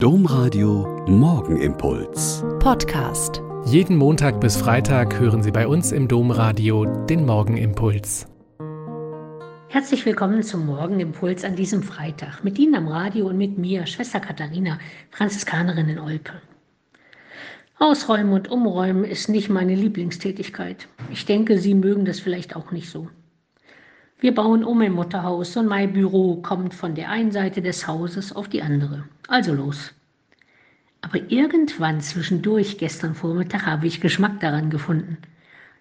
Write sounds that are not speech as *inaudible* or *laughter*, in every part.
Domradio Morgenimpuls. Podcast. Jeden Montag bis Freitag hören Sie bei uns im Domradio den Morgenimpuls. Herzlich willkommen zum Morgenimpuls an diesem Freitag. Mit Ihnen am Radio und mit mir, Schwester Katharina, Franziskanerin in Olpe. Ausräumen und Umräumen ist nicht meine Lieblingstätigkeit. Ich denke, Sie mögen das vielleicht auch nicht so. Wir bauen um im Mutterhaus und mein Büro kommt von der einen Seite des Hauses auf die andere. Also los. Aber irgendwann zwischendurch gestern Vormittag habe ich Geschmack daran gefunden.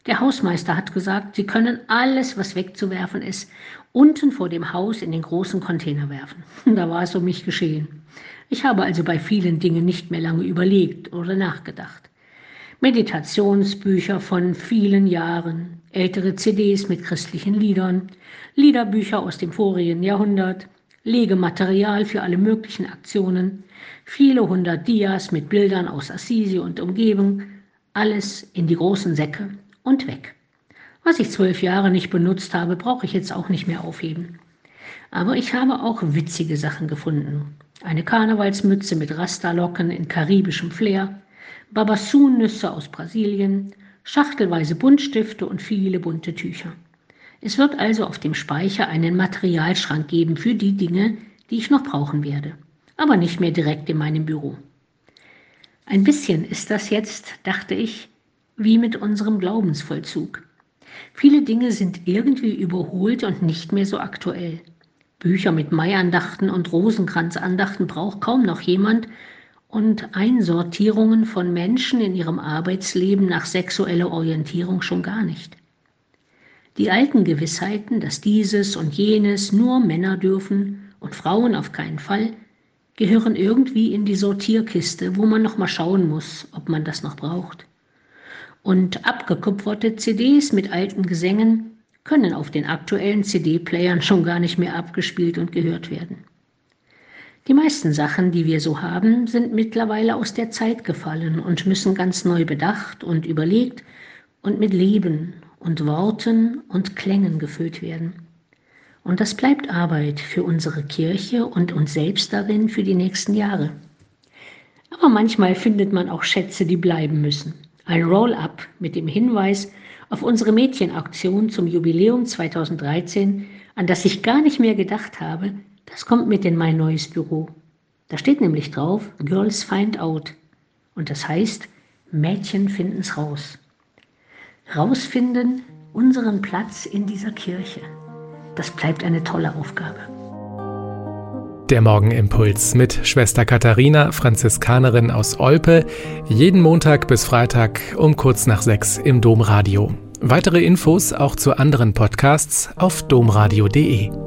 Der Hausmeister hat gesagt, Sie können alles, was wegzuwerfen ist, unten vor dem Haus in den großen Container werfen. *laughs* Da war es um mich geschehen. Ich habe also bei vielen Dingen nicht mehr lange überlegt oder nachgedacht. Meditationsbücher von vielen Jahren, ältere CDs mit christlichen Liedern, Liederbücher aus dem vorigen Jahrhundert, Legematerial für alle möglichen Aktionen, viele hundert Dias mit Bildern aus Assisi und Umgebung, alles in die großen Säcke und weg. Was ich zwölf Jahre nicht benutzt habe, brauche ich jetzt auch nicht mehr aufheben. Aber ich habe auch witzige Sachen gefunden. Eine Karnevalsmütze mit Rastalocken in karibischem Flair, Babassun-Nüsse aus Brasilien, schachtelweise Buntstifte und viele bunte Tücher. Es wird also auf dem Speicher einen Materialschrank geben für die Dinge, die ich noch brauchen werde, aber nicht mehr direkt in meinem Büro. Ein bisschen ist das jetzt, dachte ich, wie mit unserem Glaubensvollzug. Viele Dinge sind irgendwie überholt und nicht mehr so aktuell. Bücher mit Maiandachten und Rosenkranzandachten braucht kaum noch jemand und Einsortierungen von Menschen in ihrem Arbeitsleben nach sexueller Orientierung schon gar nicht. Die alten Gewissheiten, dass dieses und jenes nur Männer dürfen und Frauen auf keinen Fall, gehören irgendwie in die Sortierkiste, wo man noch mal schauen muss, ob man das noch braucht. Und abgekupferte CDs mit alten Gesängen können auf den aktuellen CD-Playern schon gar nicht mehr abgespielt und gehört werden. Die meisten Sachen, die wir so haben, sind mittlerweile aus der Zeit gefallen und müssen ganz neu bedacht und überlegt und mit Leben und Worten und Klängen gefüllt werden. Und das bleibt Arbeit für unsere Kirche und uns selbst darin für die nächsten Jahre. Aber manchmal findet man auch Schätze, die bleiben müssen. Ein Roll-up mit dem Hinweis auf unsere Mädchenaktion zum Jubiläum 2013, an das ich gar nicht mehr gedacht habe, das kommt mit in mein neues Büro. Da steht nämlich drauf, Girls Find Out. Und das heißt, Mädchen finden's raus. Rausfinden unseren Platz in dieser Kirche. Das bleibt eine tolle Aufgabe. Der Morgenimpuls mit Schwester Katharina, Franziskanerin aus Olpe, jeden Montag bis Freitag um kurz nach sechs im Domradio. Weitere Infos auch zu anderen Podcasts auf domradio.de.